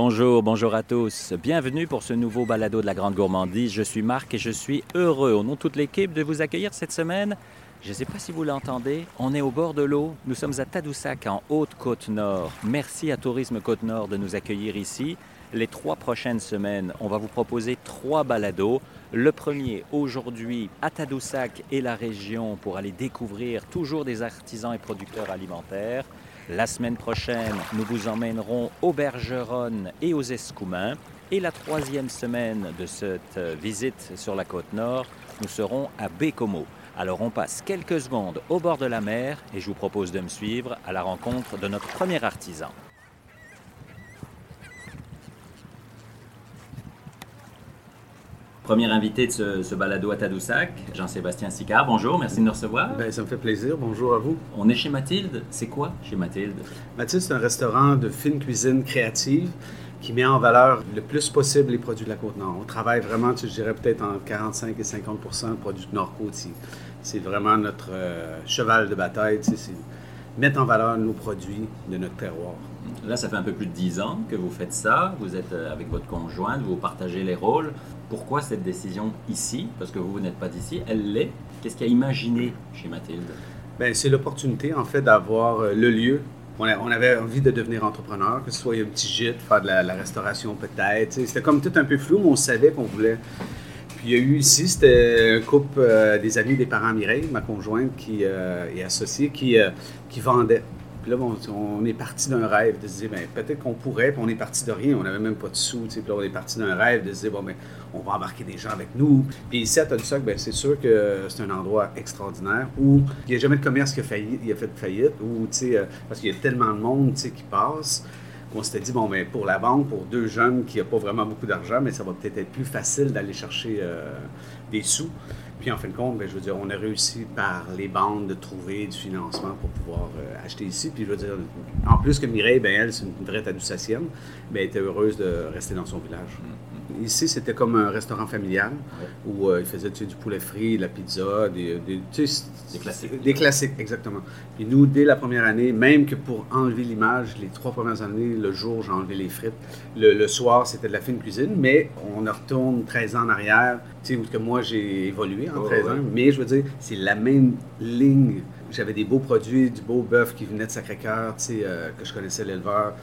Bonjour, bonjour à tous. Bienvenue pour ce nouveau balado de la Grande Gourmandise. Je suis Marc et je suis heureux, au nom de toute l'équipe, de vous accueillir cette semaine. Je ne sais pas si vous l'entendez, on est au bord de l'eau. Nous sommes à Tadoussac, en Haute-Côte-Nord. Merci à Tourisme Côte-Nord de nous accueillir ici. Les trois prochaines semaines, on va vous proposer trois balados. Le premier, aujourd'hui, à Tadoussac et la région pour aller découvrir toujours des artisans et producteurs alimentaires. La semaine prochaine, nous vous emmènerons aux Bergeronnes et aux Escoumins. Et la troisième semaine de cette euh, visite sur la côte nord, nous serons à Bécomo. Alors on passe quelques secondes au bord de la mer et je vous propose de me suivre à la rencontre de notre premier artisan. Premier invité de ce, balado à Tadoussac, Jean-Sébastien Sicard. Bonjour, merci de nous recevoir. Ben, ça me fait plaisir. Bonjour à vous. On est chez Mathilde. C'est quoi chez Mathilde? Mathilde, c'est un restaurant de fine cuisine créative qui met en valeur le plus possible les produits de la Côte-Nord. On travaille vraiment, je dirais peut-être en 45 et 50 de produits nord-côtiers. C'est vraiment notre euh, cheval de bataille, c'est mettre en valeur nos produits de notre terroir. Là, ça fait un peu plus de 10 ans que vous faites ça. Vous êtes euh, avec votre conjointe, vous partagez les rôles. Pourquoi cette décision ici Parce que vous, vous n'êtes pas d'ici, elle l'est? Qu'est-ce qu'il a imaginé chez Mathilde? Bien, c'est l'opportunité, en fait, d'avoir euh, le lieu. On, avait envie de devenir entrepreneur, que ce soit un petit gîte, faire de la, restauration peut-être. C'était comme tout un peu flou, mais on savait qu'on voulait. Puis il y a eu ici, c'était un couple euh, des amis des parents Mireille, ma conjointe qui est associée, qui, qui vendait là, on est parti d'un rêve de se dire, peut-être qu'on pourrait, puis on est parti de rien, on n'avait même pas de sous, puis là, on est parti d'un rêve de se dire, on va embarquer des gens avec nous. Puis ici, à Tadoussac, ben, c'est sûr que c'est un endroit extraordinaire où il n'y a jamais de commerce qui a, failli, il a fait faillite, où, euh, parce qu'il y a tellement de monde qui passe qu'on s'était dit, bon, ben, pour la banque, pour deux jeunes qui n'ont pas vraiment beaucoup d'argent, mais ça va peut-être être plus facile d'aller chercher euh, des sous. Puis en fin de compte, ben, je veux dire, on a réussi par les bandes de trouver du financement pour pouvoir euh, acheter ici. Puis je veux dire, en plus que Mireille, ben, elle, c'est une vraie Tadoussacienne, mais elle était heureuse de rester dans son village. Mm. Ici, c'était comme un restaurant familial où euh, ils faisaient du poulet frit, de la pizza, des, des, classiques. Des classiques, exactement. Puis nous, dès la première année, même que pour enlever l'image, les trois premières années, le jour, j'ai enlevé les frites. Le, soir, c'était de la fine cuisine, mais on retourne 13 ans en arrière, tu sais, où que moi, j'ai évolué en 13 ans. Mais je veux dire, c'est la même ligne j'avais des beaux produits, du beau bœuf qui venait de Sacré-Cœur, euh, que je connaissais l'éleveur,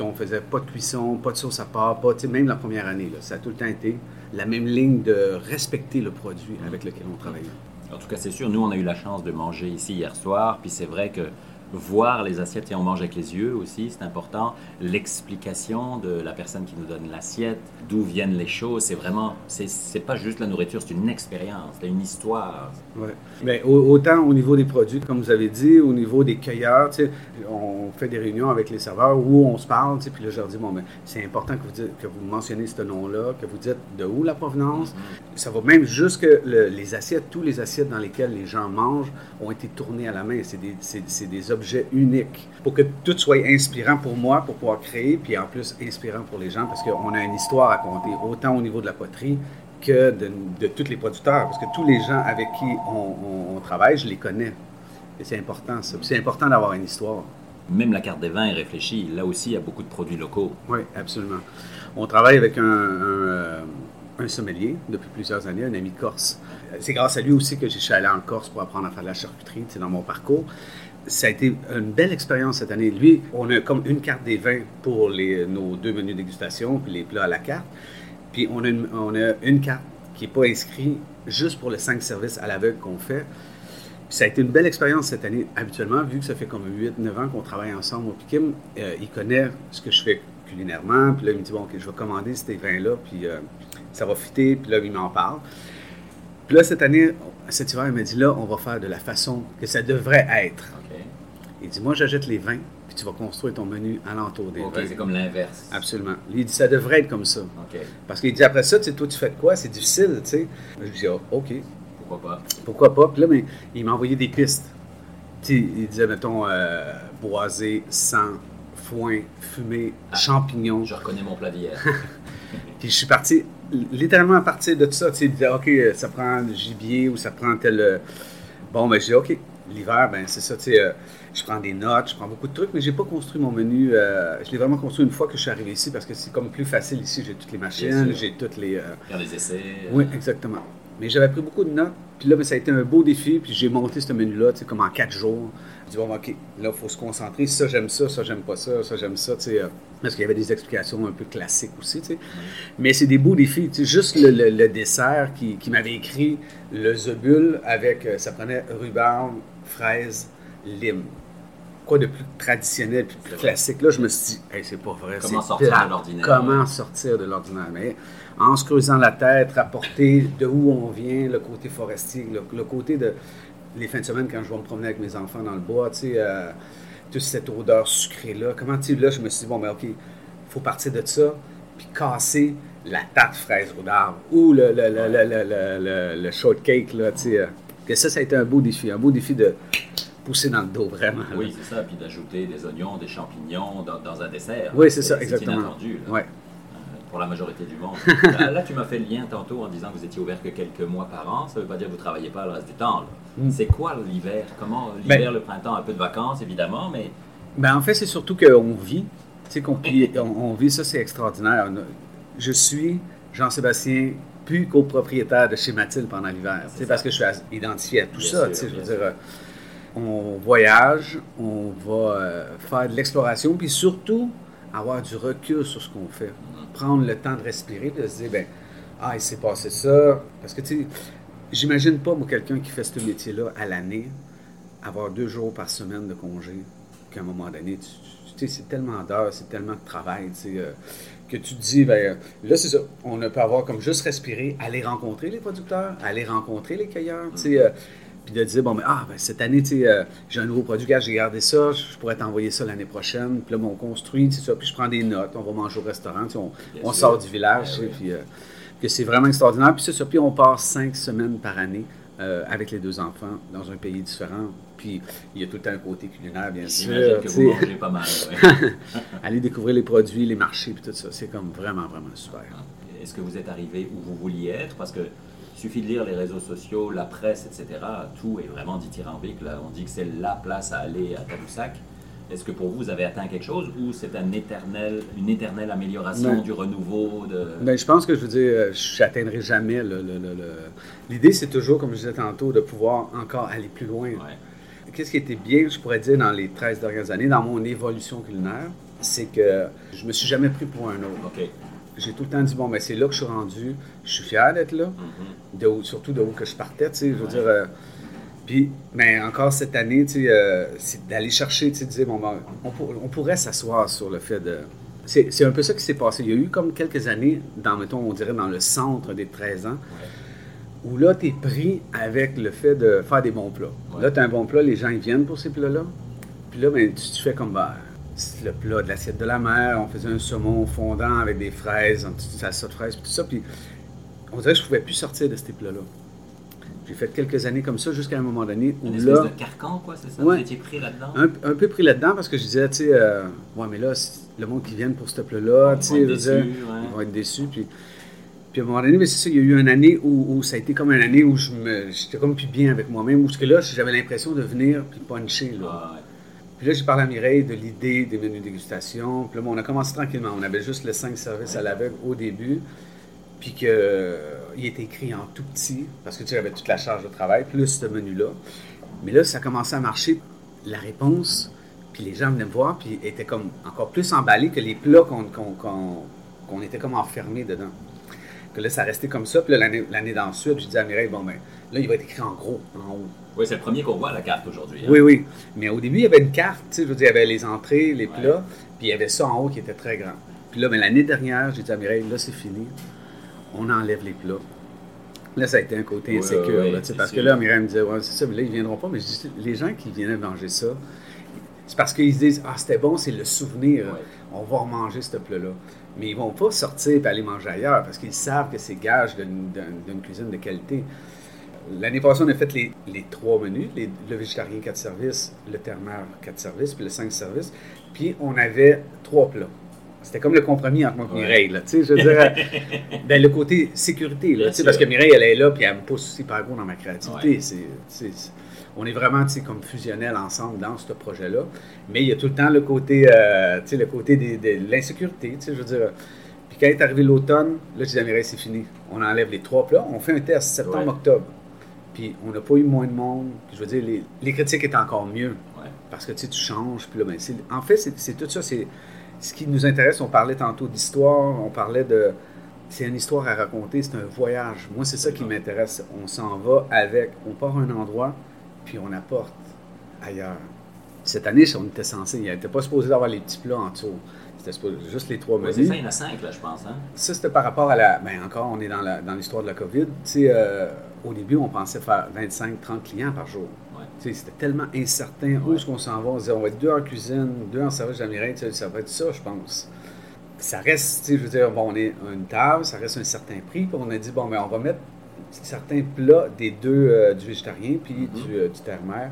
qu'on faisait pas de cuisson, pas de sauce à part, pas, même la première année, là, ça a tout le temps été la même ligne de respecter le produit avec lequel on travaillait. En tout cas, c'est sûr, nous, on a eu la chance de manger ici hier soir, puis c'est vrai que voir les assiettes et on mange avec les yeux aussi, c'est important. L'explication de la personne qui nous donne l'assiette, d'où viennent les choses, c'est vraiment, c'est pas juste la nourriture, c'est une expérience, c'est une histoire. Ouais. Mais autant au niveau des produits, comme vous avez dit, au niveau des cueilleurs, on fait des réunions avec les serveurs où on se parle, puis là, je leur dis, bon, mais c'est important que vous, dites, que vous mentionnez ce nom-là, que vous dites de où la provenance. Mm-hmm. Ça va même jusque les assiettes, tous les assiettes dans lesquelles les gens mangent ont été tournées à la main. C'est des, des objets objet unique pour que tout soit inspirant pour moi, pour pouvoir créer, puis en plus inspirant pour les gens, parce qu'on a une histoire à compter, autant au niveau de la poterie que de, de tous les producteurs, parce que tous les gens avec qui on, travaille, je les connais. Et c'est important, ça. C'est important d'avoir une histoire. Même la carte des vins est réfléchie. Là aussi, il y a beaucoup de produits locaux. Oui, absolument. On travaille avec un, un, un sommelier depuis plusieurs années, un ami corse. C'est grâce à lui aussi que j'ai allé en Corse pour apprendre à faire de la charcuterie, c'est dans mon parcours ça a été une belle expérience cette année. Lui, on a comme une carte des vins pour les, nos deux menus dégustation, puis les plats à la carte. Puis on a une, on a une carte qui n'est pas inscrite juste pour les cinq services à l'aveugle qu'on fait. Puis ça a été une belle expérience cette année. Habituellement, vu que ça fait comme 8-9 ans qu'on travaille ensemble au Pikim, euh, il connaît ce que je fais culinairement. Puis là, il me dit, bon, OK, je vais commander ces vins-là, puis euh, ça va fitter. Puis là, il m'en parle. Puis là, cette année, cet hiver, il m'a dit, là, on va faire de la façon que ça devrait être. Il dit, moi, j'achète les vins, puis tu vas construire ton menu alentour des vins. c'est comme l'inverse. Absolument. il dit, ça devrait être comme ça. Parce qu'il dit, après ça, tu sais, toi, tu fais quoi? C'est difficile, tu sais. Je dis, oh, OK. Pourquoi pas? Pourquoi pas? Puis là, mais, il m'a envoyé des pistes. Il disait, mettons, euh, boisé, sang, foin, fumé, ah, champignons. Je reconnais mon plat d'hier. puis je suis parti, littéralement à partir de ça, tu sais, il disait, OK, ça prend du gibier ou ça prend tel... Euh, bon, ben, je dis, OK, l'hiver, ben c'est ça, tu sais, euh, je prends des notes, je prends beaucoup de trucs, mais j'ai pas construit mon menu. euh, je l'ai vraiment construit une fois que je suis arrivé ici parce que c'est comme plus facile ici. J'ai toutes les machines, j'ai toutes les. euh, Faire des essais. oui, exactement. Mais j'avais pris beaucoup de notes. Puis là, ben, ça a été un beau défi. Puis j'ai monté ce menu-là, tu sais, comme en quatre jours. Je dis, bon, OK, là, il faut se concentrer. Ça, j'aime ça. Ça, j'aime pas ça. Ça, j'aime ça, tu sais. parce qu'il y avait des explications un peu classiques aussi, tu sais. Mais c'est des beaux défis. Tu sais, juste le, le- le dessert qui, qui m'avait écrit le zebul avec, ça prenait rhubarbe, fraise, lime. Quoi de plus traditionnel, puis plus classique? Là, je me suis dit, hey, c'est pas vrai. Comment sortir de l'ordinaire, Comment sortir de l'ordinaire? Mais en se creusant la tête, rapporter de où on vient, le côté forestier, le, le côté de les fins de semaine quand je vais me promener avec mes enfants dans le bois, tu sais, euh, toute cette odeur sucrée-là. Comment, tu là, je me suis dit, bon, ben, OK, il faut partir de ça, puis casser la tarte fraise ou le, le, le, le, le, le- le- le shortcake, là, tu sais. Que ça, ça a été un beau défi, un beau défi de pousser dans le dos, vraiment. Oui, c'est ça. Puis d'ajouter des oignons, des champignons dans, dans un dessert. Oui, c'est ça, exactement. inattendu. là. Ouais. Euh, pour la majorité du monde. là, là, tu m'as fait le lien tantôt en disant que vous étiez ouvert que quelques mois par an. Ça ne veut pas dire que vous ne travaillez pas le reste du temps. Mm. C'est quoi l'hiver? Comment l'hiver, le printemps, un peu de vacances évidemment, mais Ben, en fait, c'est surtout qu'on vit. Tu sais, qu'on on, on vit, ça, c'est extraordinaire. Je suis Jean-Sébastien, plus copropriétaire de chez Mathilde pendant l'hiver. Ça. parce que je suis identifié à tout Bien ça. sûr, je veux dire, euh, on voyage, on va euh, faire de l'exploration, puis surtout avoir du recul sur ce qu'on fait. Prendre le temps de respirer, de se dire, ben, ah, il s'est passé ça. Parce que, tu sais, j'imagine pas, moi, quelqu'un qui fait ce métier-là à l'année, avoir deux jours par semaine de congé, qu'à un moment donné, tu, c'est tellement d'heures, c'est tellement de travail, tu sais, euh, que tu te dis, ben, euh, là, c'est ça, on peut avoir comme juste respirer, aller rencontrer les producteurs, aller rencontrer les cueilleurs, tu sais, euh, puis de dire, bon, mais ah, ben, cette année, tu sais, euh, j'ai un nouveau produit, j'ai gardé ça, je pourrais t'envoyer ça l'année prochaine, puis là, ben, on construit, tu sais, puis je prends des notes, on va manger au restaurant, tu sais, on, sort du village, Ben puis euh, que c'est vraiment extraordinaire, puis c'est ça, puis on passe cinq semaines par année euh, avec les deux enfants dans un pays différent, puis il y a tout le temps un côté culinaire, bien sûr, que tu vous mangez pas mal. ouais. aller découvrir les produits, les marchés, puis tout ça. C'est comme vraiment, vraiment super. Est-ce que vous êtes arrivé où vous vouliez être? Parce que suffit de lire les réseaux sociaux, la presse, etc. Tout est vraiment dithyrambique. Là, on dit que c'est la place à aller à Tadoussac. Est-ce que pour vous, vous avez atteint quelque chose ou c'est un éternel, une éternelle amélioration du renouveau de... Ben, je pense que je veux dire, euh, je n'atteindrai jamais le. le- le- L'idée, c'est toujours, comme je disais tantôt, de pouvoir encore aller plus loin. Ouais. Qu'est-ce qui était bien, je pourrais dire, dans les 13 dernières années, dans mon évolution culinaire, c'est que je me suis jamais pris pour un autre. J'ai tout le temps dit, bon, ben, c'est là que je suis rendu, je suis fier d'être là, Mhm. de où- surtout de où que je partais, tu sais, je veux Ouais. dire. euh, puis, mais encore cette année, tu sais, euh, c'est d'aller chercher, tu sais, bon, ben, on, pour- on pourrait s'asseoir sur le fait de. C'est c'est un peu ça qui s'est passé. Il y a eu comme quelques années, dans, mettons, on dirait dans le centre des 13 ans, Ouais. où là, tu es pris avec le fait de faire des bons plats. Ouais. Là, tu as un bon plat, les gens ils viennent pour ces plats-là. Puis là, ben, tu, tu fais comme ben, le plat de l'assiette de la mer. On faisait un saumon fondant avec des fraises, un petit salsa de fraises, puis tout ça. Puis on dirait que je ne pouvais plus sortir de ces plats-là. J'ai fait quelques années comme ça jusqu'à un moment donné où Une espèce là, de carcan, quoi, c'est ça? Ouais. Vous étiez pris là-dedans? Un, un peu pris là-dedans parce que je disais, tu sais, euh, ouais, mais là, le monde qui vient pour ce Ils tu sais, déçus, ouais. ils vont être déçus. Puis, puis à un moment donné, mais c'est ça, il y a eu une année où, où ça a été comme une année où je me, j'étais comme plus bien avec moi-même, où que là, j'avais l'impression de venir puis puncher. Là. Ah, ouais. Puis là, j'ai parlé à Mireille de l'idée des menus dégustation. Puis là, bon, on a commencé tranquillement. On avait juste les cinq services à l'aveugle au début. Puis que, euh, était écrit en tout petit, parce que tu sais, j'avais toute la charge de travail, plus ce menu-là. Mais là, ça a commencé à marcher. La réponse, puis les gens venaient me voir, puis étaient comme encore plus emballés que les plats qu'on était comme enfermés dedans. Que là, ça restait comme ça. Puis là, l'année l'année d'ensuite, j'ai dit à Mireille, bon, ben, là, il va être écrit en gros, en haut. Oui, c'est le premier qu'on voit à la carte aujourd'hui. hein. Oui, oui. Mais au début, il y avait une carte, tu sais, je veux dire, il y avait les entrées, les Ouais. plats, puis il y avait ça en haut qui était très grand. Puis là, ben, l'année dernière, j'ai dit à Mireille, là, c'est fini. On enlève les plats. Là, ça a été un côté insécure, ouais, là, parce que là, Mireille me disait, ouais, c'est ça, mais là, ils viendront pas. Mais je dis, les gens qui viennent manger ça, c'est parce qu'ils se disent, ah, c'était bon, c'est le souvenir. Ouais. On va remanger ce plat-là. Mais ils vont pas sortir et aller manger ailleurs parce qu'ils savent que c'est gage d'une cuisine de qualité. L'année passée, on a fait les, les trois menus, les- le végétarien 4 services, le ternaire 4 services, puis le 5 services. Puis on avait trois plats. C'était comme le compromis entre moi et. Mireille. Là, tu sais, je veux dire, ben, le côté sécurité, là, Bien tu sais, parce que. Mireille, elle est là, puis elle me pousse hyper gros dans ma créativité. Ouais. C'est- on est vraiment, tu sais, comme fusionnels ensemble dans ce projet-là. Mais il y a tout le temps le côté, euh, tu sais, le côté de l'insécurité, tu sais, je veux dire. Puis quand est arrivé l'automne, là, je disais, c'est fini. On enlève les trois plats. On fait un test septembre-octobre. Puis on n'a pas eu moins de monde. je veux dire, les, critiques étaient encore mieux. Parce que tu sais, tu changes. Puis là, ben, en fait, c'est tout ça. C'est ce qui nous intéresse. On parlait tantôt d'histoire. On parlait de c'est une histoire à raconter, c'est un voyage. Moi, c'est ça qui m'intéresse. On s'en va avec, on part à un endroit, puis on apporte ailleurs. Cette année, on était censé, il n'était pas supposé avoir les petits plats en dessous. C'était juste les trois menus. c'est ça, il y en a cinq, là, je pense. Hein? Ça, c'était par rapport à la. Ben, encore, on est dans l'histoire de la COVID. Tu sais, euh, au début, on pensait faire 25-30 clients par jour. C'était tellement incertain. Où est-ce qu'on s'en va? On disait, on va être deux en cuisine, deux en service d'Amérique. Ça va être ça, je pense ça reste, je veux dire, bon, on est une table, ça reste un certain prix, puis on a dit, bon, mais on va mettre certains plats des deux, euh, du végétarien puis mm-hmm. du, euh, du terre-mer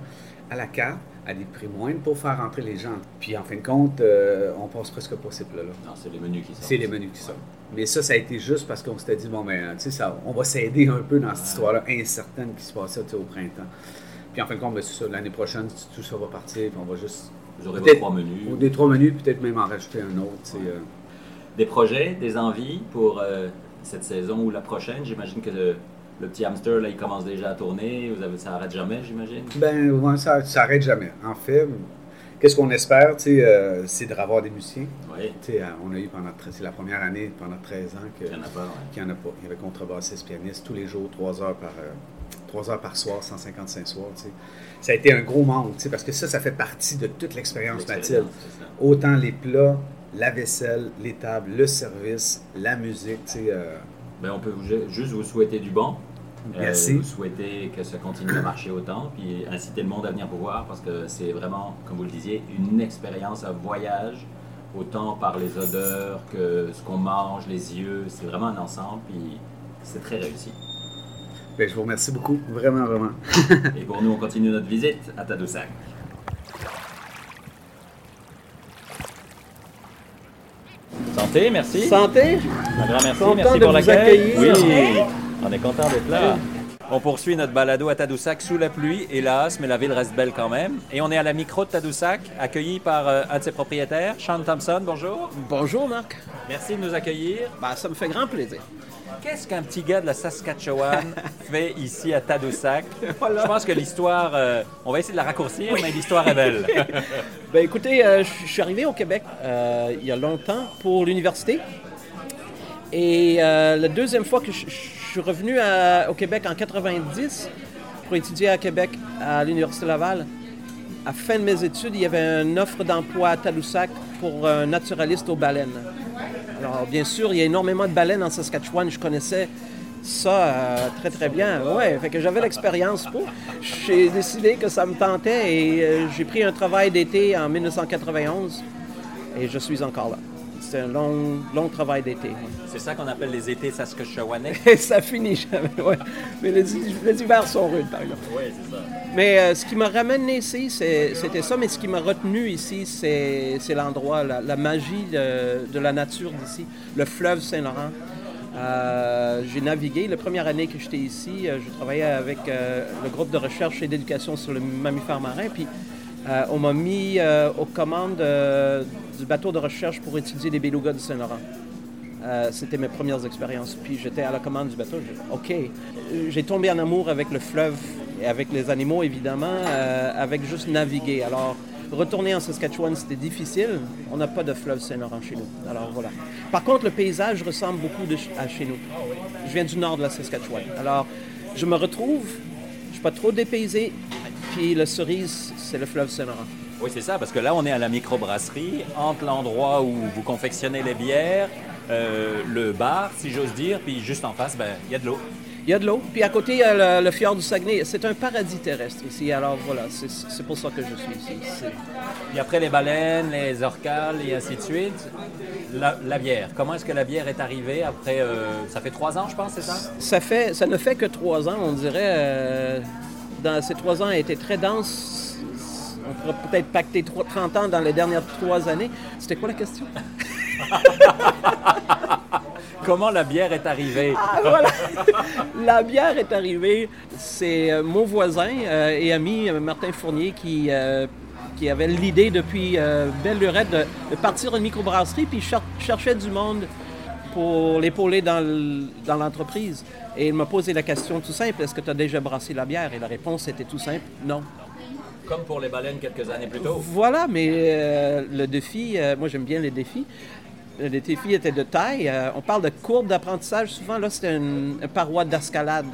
à la carte à des prix moindres pour faire rentrer les gens. Puis en fin de compte, euh, on passe presque pas ces plats-là. Non, c'est les menus qui sortent. C'est les menus qui sortent. Mais ça, ça a été juste parce qu'on s'était dit, bon, ben, tu sais, on va s'aider un peu dans cette histoire-là incertaine qui se passait au printemps. Puis en fin de compte, ben, c'est ça, l'année prochaine, tout ça va partir, puis on va juste. Vous aurez trois menus. Des trois menus, peut-être même en rajouter un autre des projets, des envies pour euh, cette saison ou la prochaine? J'imagine que le, petit hamster, là, il commence déjà à tourner. Vous avez, ça n'arrête jamais, j'imagine? Ben, ça n'arrête jamais. En fait, qu'est-ce qu'on espère, euh, c'est de revoir des musiciens. Oui. Euh, on a eu pendant, c'est la première année, pendant 13 ans, qu'il n'y en a pas. Qu'il n'y en a pas. Il y avait contrebassiste, pianiste, tous les jours, 3 heures par, 3 heures par soir, 155 soirs. Ça a été un gros manque, parce que ça, ça fait partie de toute l'expérience Mathilde. Autant les plats, la vaisselle, les tables, le service, la musique. Euh, ben, on peut juste vous souhaiter du bon. Euh, Merci. vous souhaiter que ça continue à marcher autant, puis inciter le monde à venir vous voir parce que c'est vraiment, comme vous le disiez, une expérience à voyage, autant par les odeurs que ce qu'on mange, les yeux. C'est vraiment un ensemble, puis c'est très réussi. Ben, je vous remercie beaucoup, vraiment, vraiment. Et pour nous, on continue notre visite à Tadoussac. Santé, merci. Santé. Un grand merci. merci pour l'accueil. Oui, on est content d'être là. On poursuit notre balado à Tadoussac sous la pluie, hélas, mais la ville reste belle quand même. Et on est à la micro de Tadoussac, accueilli par euh, un de ses propriétaires, Sean Thompson. Bonjour. Bonjour, Marc. Merci de nous accueillir. Ben, ça me fait grand plaisir. Qu'est-ce qu'un petit gars de la Saskatchewan fait ici à Tadoussac? Je pense que l'histoire, euh, on va essayer de la raccourcir, mais l'histoire est belle. ben, écoutez, euh, je suis arrivé au Québec il y a longtemps pour l'université. Et la deuxième fois que je je suis revenu au Québec en 90 pour étudier à Québec à l'Université Laval. À la fin de mes études, il y avait une offre d'emploi à Tadoussac pour un naturaliste aux baleines. Alors, bien sûr, il y a énormément de baleines en Saskatchewan. Je connaissais ça euh, très, très bien. Ouais, fait que j'avais l'expérience. J'ai décidé que ça me tentait et euh, j'ai pris un travail d'été en 1991 et je suis encore là c'est un long, long travail d'été. C'est ça qu'on appelle les étés saskatchewanais? ça finit jamais, oui. Mais les, hivers sont rudes, par exemple. Oui, c'est ça. Mais euh, ce qui m'a ramené ici, c'était ça. Mais ce qui m'a retenu ici, c'est l'endroit, la, magie de, la nature d'ici, le fleuve Saint-Laurent. Euh, j'ai navigué. La première année que j'étais ici, euh, je travaillais avec le groupe de recherche et d'éducation sur le mammifère marin. Puis euh, on m'a mis aux commandes du bateau de recherche pour étudier les belugas du Saint-Laurent. C'était mes premières expériences. Puis j'étais à la commande du bateau. OK. J'ai tombé en amour avec le fleuve et avec les animaux, évidemment, avec juste naviguer. Alors, retourner en Saskatchewan, c'était difficile. On n'a pas de fleuve Saint-Laurent chez nous. Alors, voilà. Par contre, le paysage ressemble beaucoup à chez nous. Je viens du nord de la Saskatchewan. Alors, je me retrouve, je ne suis pas trop dépaysé, puis le cerise, c'est le fleuve Saint-Laurent. Oui, c'est ça, parce que là, on est à la microbrasserie, entre l'endroit où vous confectionnez les bières, euh, le bar, si j'ose dire, puis juste en face, ben, il y a de l'eau. Il y a de l'eau. Puis à côté, il y a le, fjord du Saguenay. C'est un paradis terrestre ici. Alors voilà, c'est pour ça que je suis ici. Et après les baleines, les orcales et ainsi de suite, la, bière. Comment est-ce que la bière est arrivée après... Euh, ça fait trois ans, je pense, c'est ça? Ça, fait, ça ne fait que trois ans, on dirait. Euh, dans ces trois ans a été très dense. On pourrait peut-être pacter 30 ans dans les dernières trois années. C'était quoi la question? Comment la bière est arrivée? Ah, voilà. la bière est arrivée. C'est euh, mon voisin euh, et ami euh, Martin Fournier qui, qui avait l'idée depuis belle lurette de, partir une microbrasserie puis cher cherchait du monde pour l'épauler dans l'entreprise. Et il m'a posé la question tout simple, est-ce que tu as déjà brassé la bière? Et la réponse était tout simple, non. Comme pour les baleines quelques années plus tôt. Voilà, mais le défi, moi j'aime bien les défis les défis étaient de taille. Euh, on parle de courbe d'apprentissage. Souvent, là, c'était une, paroi d'escalade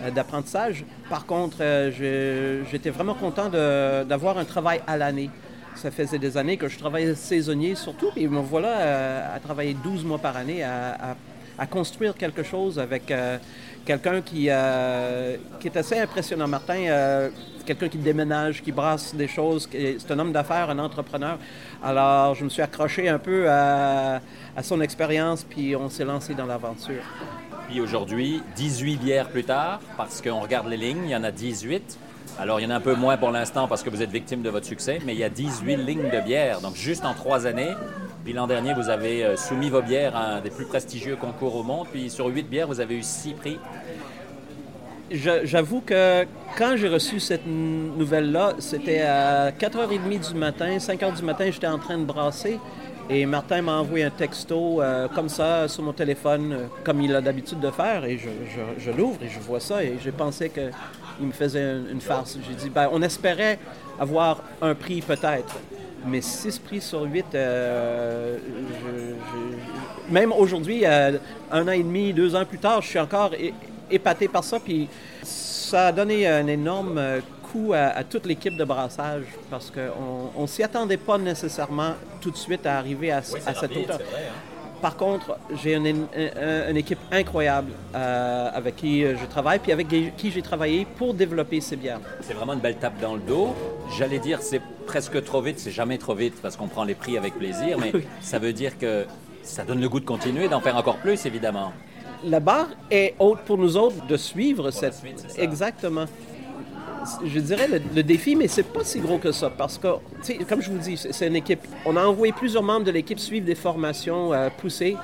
euh, d'apprentissage. Par contre, euh, j'étais vraiment content d'avoir un travail à l'année. Ça faisait des années que je travaillais saisonnier surtout, et me voilà à travailler 12 mois par année à, construire quelque chose avec quelqu'un qui est assez impressionnant. Martin, quelqu'un qui déménage, qui brasse des choses. C'est un homme d'affaires, un entrepreneur. Alors, je me suis accroché un peu à, son expérience, puis on s'est lancé dans l'aventure. Puis aujourd'hui, 18 bières plus tard, parce qu'on regarde les lignes, il y en a 18. Alors, il y en a un peu moins pour l'instant parce que vous êtes victime de votre succès, mais il y a 18 lignes de bières. Donc, juste en trois années. Puis l'an dernier, vous avez euh, soumis vos bières à un des plus prestigieux concours au monde. Puis sur 8 bières, vous avez eu 6 prix J'avoue que quand j'ai reçu cette nouvelle-là, c'était à 4h30 du matin, 5h du matin, j'étais en train de brasser. Et Martin m'a envoyé un texto euh, comme ça sur mon téléphone, euh, comme il a d'habitude de faire. Et je, l'ouvre et je vois ça. Et j'ai pensé qu'il me faisait une, farce. J'ai dit, ben, on espérait avoir un prix peut-être. Mais six prix sur huit, euh, même aujourd'hui, un an et demi, deux ans plus tard, je suis encore épaté par ça. Puis ça a donné un énorme euh, coup à, toute l'équipe de brassage parce qu'on ne s'y attendait pas nécessairement tout de suite à arriver à, cette hauteur. Hein. Par contre, j'ai une, équipe incroyable euh, avec qui je travaille, puis avec qui j'ai travaillé pour développer ces bières. C'est vraiment une belle tape dans le dos. J'allais dire, c'est presque trop vite, c'est jamais trop vite parce qu'on prend les prix avec plaisir, mais ça veut dire que ça donne le goût de continuer, d'en faire encore plus, évidemment la barre est haute pour nous autres de suivre cette. Exactement. Je dirais le, défi, mais c'est pas si gros que ça parce que, comme je vous dis, c'est une équipe. On a envoyé plusieurs membres de l'équipe suivre des formations euh, poussées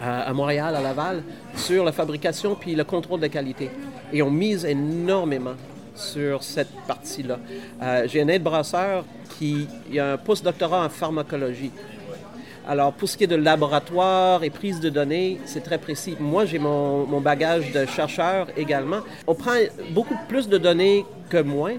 à, Montréal, à Laval, sur la fabrication puis le contrôle de qualité. Et on mise énormément sur cette partie-là. Euh, j'ai un aide-brasseur qui a un post-doctorat en pharmacologie. Alors, pour ce qui est de laboratoire et prise de données, c'est très précis. Moi, j'ai mon, bagage de chercheur également. On prend beaucoup plus de données que moi.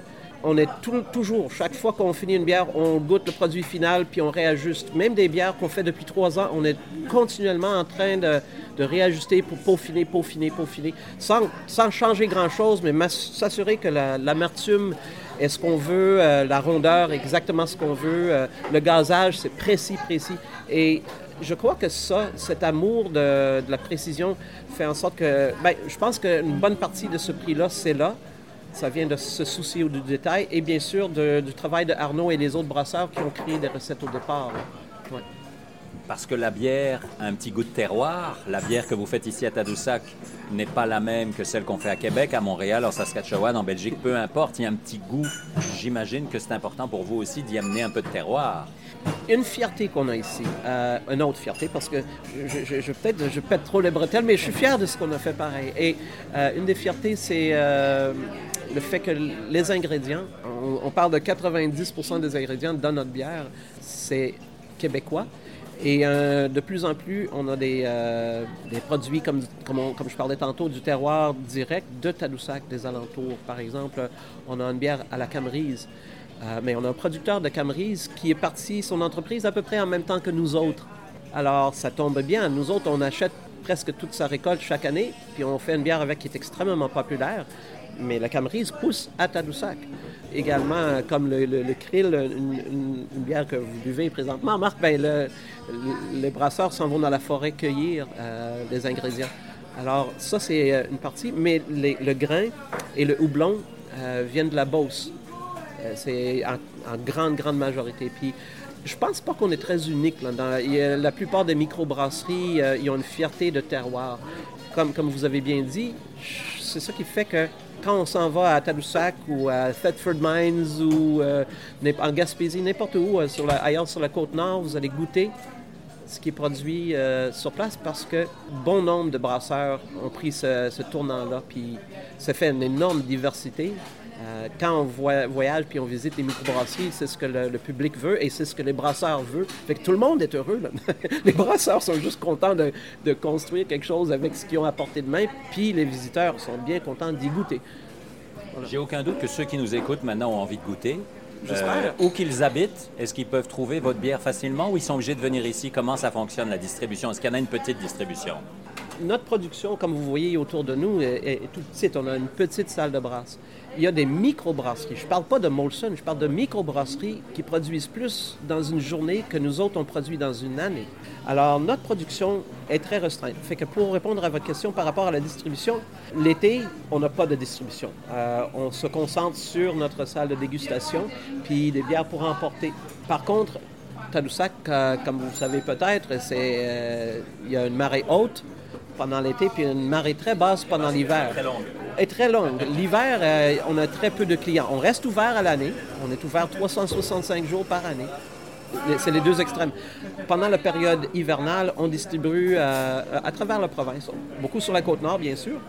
On est toujours, chaque fois qu'on finit une bière, on goûte le produit final puis on réajuste. Même des bières qu'on fait depuis trois ans, on est continuellement en train de, réajuster pour peaufiner, peaufiner, peaufiner, sans, sans changer grand-chose, mais s'assurer que l'amertume est ce qu'on veut, euh, la rondeur, exactement ce qu'on veut, euh, le gazage, c'est précis, précis. Et je crois que ça, cet amour de, la précision fait en sorte que, ben, je pense qu'une bonne partie de ce prix-là, c'est là. Ça vient de se soucier du détail et bien sûr du travail de Arnaud et les autres brasseurs qui ont créé des recettes au départ. Parce que la bière a un petit goût de terroir. La bière que vous faites ici à Tadoussac n'est pas la même que celle qu'on fait à Québec, à Montréal, en Saskatchewan, en Belgique, peu importe. Il y a un petit goût. J'imagine que c'est important pour vous aussi d'y amener un peu de terroir. Une fierté qu'on a ici, euh, une autre fierté, parce que je, peut-être je pète trop les bretelles, mais je suis fier de ce qu'on a fait pareil. Et euh, une des fiertés, c'est euh, le fait que les ingrédients, on, on parle de 90 des ingrédients dans notre bière, c'est québécois. Et euh, de plus en plus, on a des, euh, produits, comme, comme, je parlais tantôt, du terroir direct de Tadoussac, des alentours. Par exemple, on a une bière à la Camerise. Euh, mais on a un producteur de Camerise qui est parti son entreprise à peu près en même temps que nous autres. Alors, ça tombe bien. Nous autres, on achète presque toute sa récolte chaque année, puis on fait une bière avec qui est extrêmement populaire. Mais la Camerise pousse à Tadoussac également, comme le, krill, une, bière que vous buvez présentement, Marc, ben, les brasseurs s'en vont dans la forêt cueillir euh, des ingrédients. Alors, ça, c'est euh, une partie, mais le grain et le houblon euh, viennent de la Beauce. c'est en, grande, grande majorité. Puis, je pense pas qu'on est très unique. Là, dans, la plupart des microbrasseries, ils ont une fierté de terroir. Comme, comme vous avez bien dit, c'est ça qui fait que quand on s'en va à Tadoussac ou à Thetford Mines ou euh, en Gaspésie, n'importe où, euh, sur la, ailleurs sur la côte nord, vous allez goûter. ce qui est produit euh, sur place parce que bon nombre de brasseurs ont pris ce, ce tournant-là, puis ça fait une énorme diversité. Euh, quand on voyage puis on visite les microbrasseries, c'est ce que le, public veut et c'est ce que les brasseurs veulent. Fait que tout le monde est heureux. les brasseurs sont juste contents de, de, construire quelque chose avec ce qu'ils ont apporté de main, puis les visiteurs sont bien contents d'y goûter. J'ai aucun doute que ceux qui nous écoutent maintenant ont envie de goûter. Euh, où qu'ils habitent, est-ce qu'ils peuvent trouver votre bière facilement ou ils sont obligés de venir ici? Comment ça fonctionne la distribution? Est-ce qu'il y en a une petite distribution? Notre production, comme vous voyez autour de nous, est, tout petite. On a une petite salle de brasse. Il y a des micro-brasseries. Je ne parle pas de Molson, je parle de micro-brasseries qui produisent plus dans une journée que nous autres, on produit dans une année. Alors, notre production est très restreinte. Fait que pour répondre à votre question par rapport à la distribution, l'été, on n'a pas de distribution. Euh, on se concentre sur notre salle de dégustation, puis des bières pour emporter. Par contre, Tadoussac, euh, comme vous le savez peut-être, euh, il y a une marée haute pendant l'été, puis une marée très basse pendant l'hiver. Très longue. Et très longue. L'hiver, on a très peu de clients. On reste ouvert à l'année. On est ouvert 365 jours par année. C'est les deux extrêmes. Pendant la période hivernale, on distribue euh, à travers la province, beaucoup sur la côte nord, bien sûr,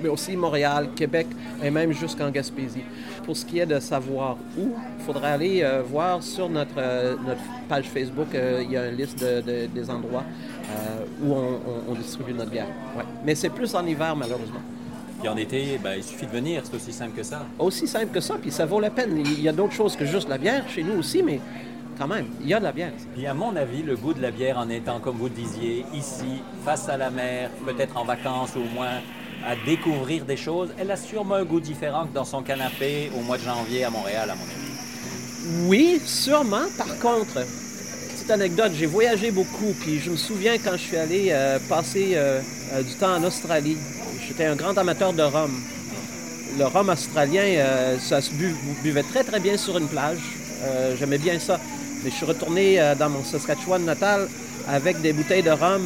mais aussi Montréal, Québec et même jusqu'en Gaspésie. Pour ce qui est de savoir où, il faudrait aller euh, voir sur notre, euh, notre page Facebook, il y a une liste de, des endroits où on, distribue notre bière. Mais c'est plus en hiver, malheureusement. Puis en été, ben, il suffit de venir, c'est aussi simple que ça. Aussi simple que ça, puis ça vaut la peine. Il y a d'autres choses que juste la bière chez nous aussi, mais quand même, il y a de la bière. Puis à mon avis, le goût de la bière en étant, comme vous le disiez, ici, face à la mer, peut-être en vacances ou au moins à découvrir des choses, elle a sûrement un goût différent que dans son canapé au mois de janvier à Montréal, à mon avis. Oui, sûrement. Par contre, anecdote, j'ai voyagé beaucoup, puis je me souviens quand je suis allé euh, passer euh, euh, du temps en Australie. J'étais un grand amateur de rhum. Le rhum australien, ça se buvait très très bien sur une plage. J'aimais bien ça. Mais je suis retourné dans mon Saskatchewan natal avec des bouteilles de rhum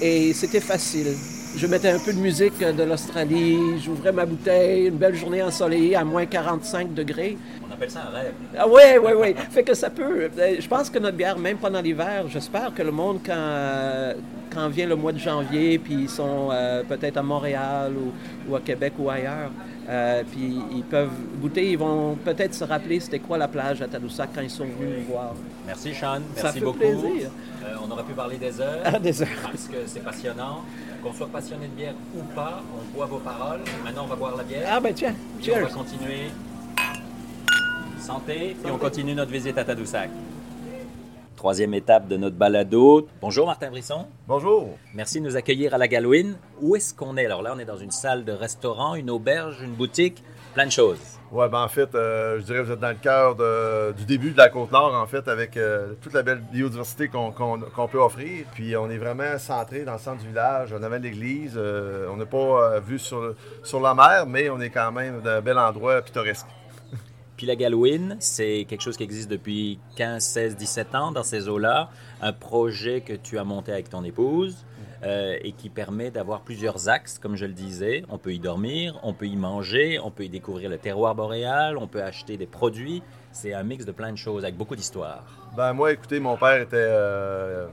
et c'était facile. Je mettais un peu de musique de l'Australie, j'ouvrais ma bouteille, une belle journée ensoleillée à moins 45 degrés. Appelle ça un rêve. Ah oui, oui, oui. fait que ça peut. Euh, je pense que notre bière, même pendant l'hiver, j'espère que le monde, quand, quand vient le mois de janvier, puis ils sont euh, peut-être à Montréal ou, ou, à Québec ou ailleurs, euh, puis ils peuvent goûter, ils vont peut-être se rappeler c'était quoi la plage à Tadoussac quand ils sont venus nous voir. Merci Sean, merci Ça fait beaucoup. Plaisir. Euh, on aurait pu parler des heures. Ah, des heures. Parce que c'est passionnant. Qu'on soit passionné de bière ou pas, on boit vos paroles. Maintenant, on va boire la bière. Ah ben tiens, cheers. on va continuer. Santé, et on continue notre visite à Tadoussac troisième étape de notre balado. Bonjour Martin Brisson. Bonjour. Merci de nous accueillir à la Galouine. Où est-ce qu'on est? Alors là, on est dans une salle de restaurant, une auberge, une boutique, plein de choses. Oui, ben en fait, euh, je dirais que vous êtes dans le cœur du début de la Côte-Nord, en fait, avec euh, toute la belle biodiversité qu'on peut offrir. Puis on est vraiment centré dans le centre du village, en avant de l'église. Euh, on n'est pas vu sur, sur la mer, mais on est quand même dans un bel endroit pittoresque. C'est quelque chose qui existe depuis 15, 16, 17 ans dans ces eaux-là. Un projet que tu as monté avec ton épouse euh, et qui permet d'avoir plusieurs axes, comme je le disais. On peut y dormir, on peut y manger, on peut y découvrir le terroir boréal, on peut acheter des produits. C'est un mix de plein de choses avec beaucoup d'histoires. Ben moi, écoutez, mon père était, euh,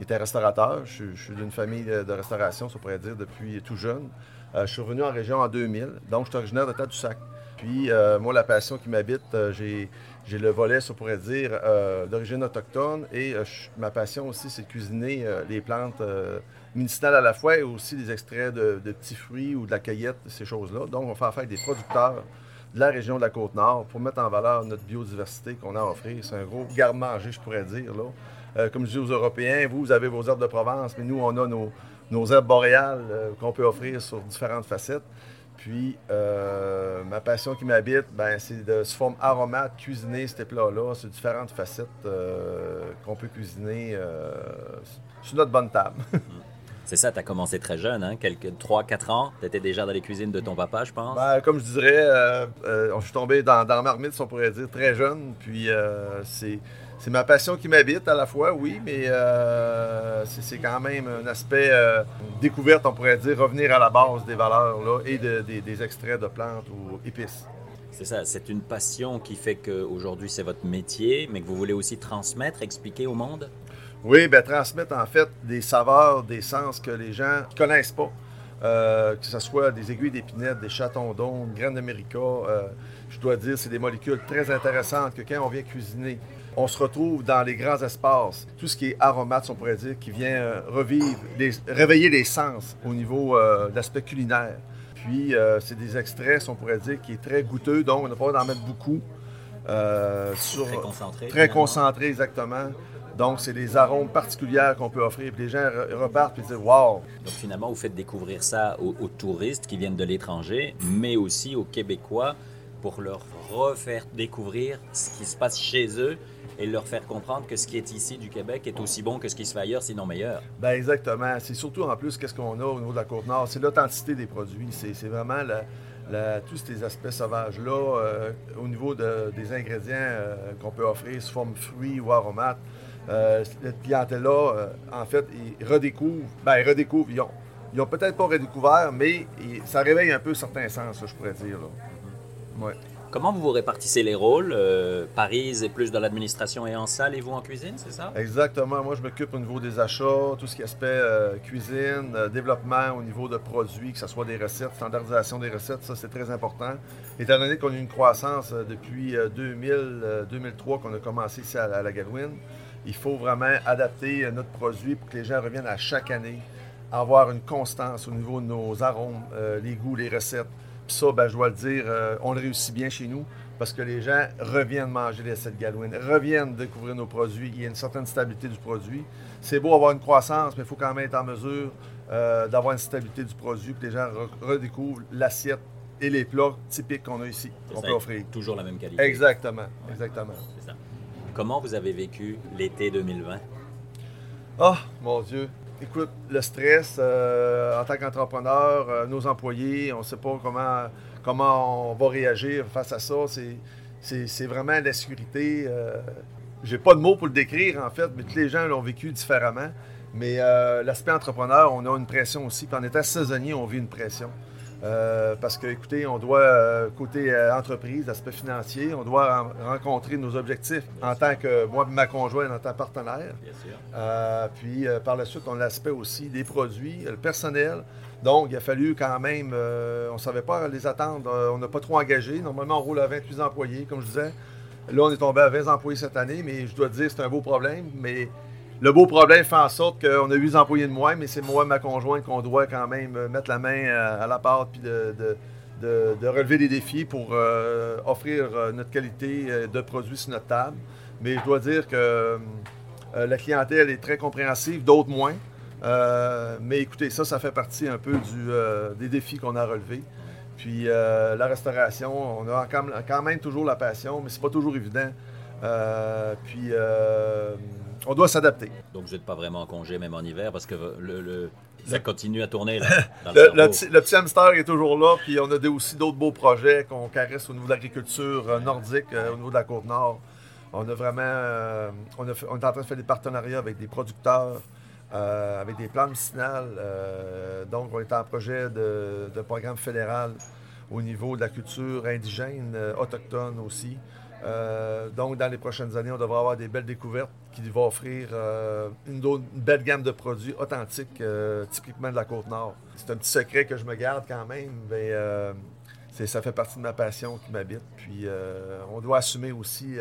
était restaurateur. Je, suis d'une famille de restauration, ça pourrait dire, depuis tout jeune. Euh, je suis revenu en région en 2000, donc je suis originaire de Tadoussac. Puis, euh, moi, la passion qui m'habite, euh, j'ai, le volet, ça pourrait dire, euh, d'origine autochtone. Et ma passion aussi, c'est de cuisiner les plantes médicinales à la fois et aussi des extraits de, petits fruits ou de la cueillette, ces choses-là. Donc, on fait affaire avec des producteurs de la région de la Côte-Nord pour mettre en valeur notre biodiversité qu'on a à offrir. C'est un gros garde-manger, je pourrais dire. Là. comme je dis aux Européens, vous, vous avez vos herbes de Provence, mais nous, on a nos herbes boréales qu'on peut offrir sur différentes facettes. Puis, euh, ma passion qui m'habite, ben, c'est de se forme aromate, cuisiner ces plats-là. C'est différentes facettes euh, qu'on peut cuisiner euh, sur notre bonne table. C'est ça, tu as commencé très jeune, hein? Quelques 3-4 ans. Tu étais déjà dans les cuisines de ton papa, je pense? Ben, comme je dirais, je suis tombé dans, dans marmite, on pourrait dire, très jeune. Puis, c'est c'est ma passion qui m'habite à la fois, oui, mais euh, c'est quand même un aspect euh, découverte, on pourrait dire, revenir à la base des valeurs là, et des extraits de plantes ou épices. C'est ça, c'est une passion qui fait qu'aujourd'hui c'est votre métier, mais que vous voulez aussi transmettre, expliquer au monde? Oui, bien transmettre en fait des saveurs, des sens que les gens ne connaissent pas. Euh, que ce soit des aiguilles d'épinette, des chatons d'onde, graines d'América. Euh, je dois dire, c'est des molécules très intéressantes que quand on vient cuisiner, on se retrouve dans les grands espaces. Tout ce qui est aromates, on pourrait dire, qui vient euh, revivre, réveiller les sens au niveau de l'aspect culinaire. Puis, c'est des extraits, on pourrait dire, qui est très goûteux, donc on n'a pas d'en mettre beaucoup. très concentré. Très concentré, exactement. Donc, c'est des arômes particuliers qu'on peut offrir. Puis les gens repartent et disent Wow! Donc, finalement, vous faites découvrir ça aux, touristes qui viennent de l'étranger, mais aussi aux Québécois pour leur refaire découvrir ce qui se passe chez eux et leur faire comprendre que ce qui est ici du Québec est aussi bon que ce qui se fait ailleurs, sinon meilleur. Bien, exactement. C'est surtout en plus qu'est-ce qu'on a au niveau de la Côte-Nord? C'est l'authenticité des produits. C'est vraiment tous ces aspects sauvages-là euh, au niveau des ingrédients euh, qu'on peut offrir sous forme fruits ou aromates. Euh, cette clientèle-là, euh, en fait, ils redécouvrent, ben, ils redécouvrent, ils ont, ont peut-être pas redécouvert, mais ça réveille un peu certains sens, je pourrais dire. Ouais. Comment vous vous répartissez les rôles? Euh, Paris est plus dans l'administration et en salle et vous en cuisine, c'est ça? Exactement. Moi, je m'occupe au niveau des achats, tout ce qui est aspect cuisine, développement au niveau de produits, que ce soit des recettes, standardisation des recettes, ça c'est très important. Étant donné qu'on a une croissance depuis 2000, 2003 qu'on a commencé ici à, la Galouine, il faut vraiment adapter notre produit pour que les gens reviennent à chaque année, avoir une constance au niveau de nos arômes, euh, les goûts, les recettes. Puis ça, ben, je dois le dire, euh, on le réussit bien chez nous parce que les gens reviennent manger les cette Galouine, reviennent découvrir nos produits. Il y a une certaine stabilité du produit. C'est beau avoir une croissance, mais il faut quand même être en mesure euh, d'avoir une stabilité du produit, que les gens redécouvrent l'assiette et les plats typiques qu'on a ici, qu'on peut offrir. Toujours la même qualité. Exactement, exactement. C'est ça. Comment vous avez vécu l'été 2020? Ah, mon Dieu. Écoute, le stress, euh, en tant qu'entrepreneur, euh, nos employés, on ne sait pas comment, on va réagir face à ça. C'est vraiment l'insécurité. Euh, J'ai pas de mots pour le décrire, en fait, mais tous les gens l'ont vécu différemment. Mais euh, l'aspect entrepreneur, on a une pression aussi. Puis en étant saisonnier, on vit une pression. Euh, parce que, écoutez, on doit, euh, côté euh, entreprise, aspect financier, on doit rencontrer nos objectifs en tant que, moi ma conjointe, en tant que partenaire. Bien sûr. puis, par la suite, on a l'aspect aussi des produits, le personnel. Donc, il a fallu quand même, on ne savait pas les attendre, on n'a pas trop engagé. Normalement, on roule à 28 employés, comme je disais. Là, on est tombé à 20 employés cette année, mais je dois dire, c'est un beau problème. Mais le beau problème fait en sorte qu'on a 8 employés de moins, mais c'est moi et ma conjointe qu'on doit quand même euh, mettre la main euh, à la pâte puis de, relever des défis pour euh, offrir notre qualité de produits sur notre table. Mais je dois dire que la clientèle est très compréhensive, d'autres moins. mais écoutez, ça, ça fait partie un peu des défis qu'on a relevés. Puis la restauration, on a quand même toujours la passion, mais c'est pas toujours évident. puis on doit s'adapter. Donc, vous n'êtes pas vraiment en congé, même en hiver, parce que le, ça continue à tourner. Là, le, petit, hamster est toujours là, puis on a aussi d'autres beaux projets qu'on caresse au niveau de l'agriculture euh, nordique, euh, au niveau de la Côte-Nord. On a vraiment. Euh, on, est en train de faire des partenariats avec des producteurs, avec des plans médicinales. donc, on est en projet de, de programme fédéral au niveau de la culture indigène, autochtone aussi. Donc, dans les prochaines années, on devrait avoir des belles découvertes qui vont offrir euh, une, belle gamme de produits authentiques, euh, typiquement de la Côte-Nord. C'est un petit secret que je me garde quand même, mais ça fait partie de ma passion qui m'habite. Puis, on doit assumer aussi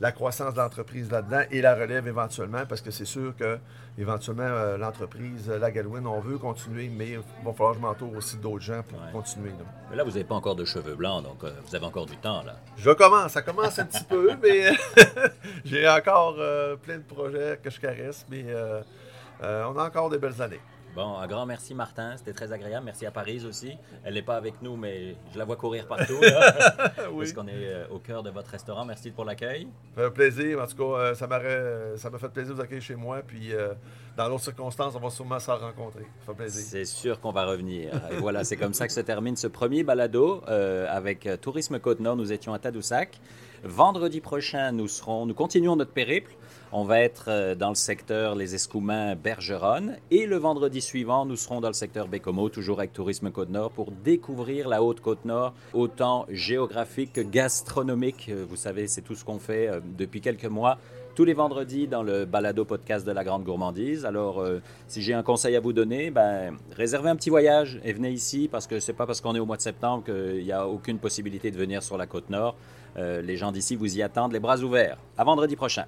la croissance de l'entreprise là-dedans et la relève éventuellement, parce que c'est sûr que éventuellement euh, l'entreprise, euh, la Galouine, on veut continuer, mais il va falloir que je m'entoure aussi d'autres gens pour continuer. Là. Mais là, vous n'avez pas encore de cheveux blancs, donc euh, vous avez encore du temps là. Je commence, ça commence un petit peu, mais j'ai encore plein de projets que je caresse, mais on a encore des belles années. Bon, un grand merci, Martin. C'était très agréable. Merci à Paris aussi. Elle n'est pas avec nous, mais je la vois courir partout. Là, oui. Parce qu'on est euh, au cœur de votre restaurant. Merci pour l'accueil. Ça fait plaisir. En tout cas, euh, ça m'a fait plaisir de vous accueillir chez moi. Puis, euh, dans d'autres circonstances, on va sûrement s'en rencontrer. Ça fait plaisir. C'est sûr qu'on va revenir. Et voilà, c'est comme ça que se termine ce premier balado avec Tourisme Côte-Nord. Nous étions à Tadoussac. Vendredi prochain, nous serons, nous continuons notre périple. On va être euh, dans le secteur Les Escoumins Bergeronne et le vendredi suivant, nous serons dans le secteur Bécomo, toujours avec Tourisme Côte-Nord, pour découvrir la Haute-Côte-Nord, autant géographique que gastronomique. Euh, Vous savez, c'est tout ce qu'on fait euh, depuis quelques mois tous les vendredis dans le balado podcast de la Grande Gourmandise. Alors, si j'ai un conseil à vous donner, ben, réservez un petit voyage et venez ici parce que c'est pas parce qu'on est au mois de septembre qu'il n'y a aucune possibilité de venir sur la côte nord. Les gens d'ici vous y attendent les bras ouverts. À vendredi prochain.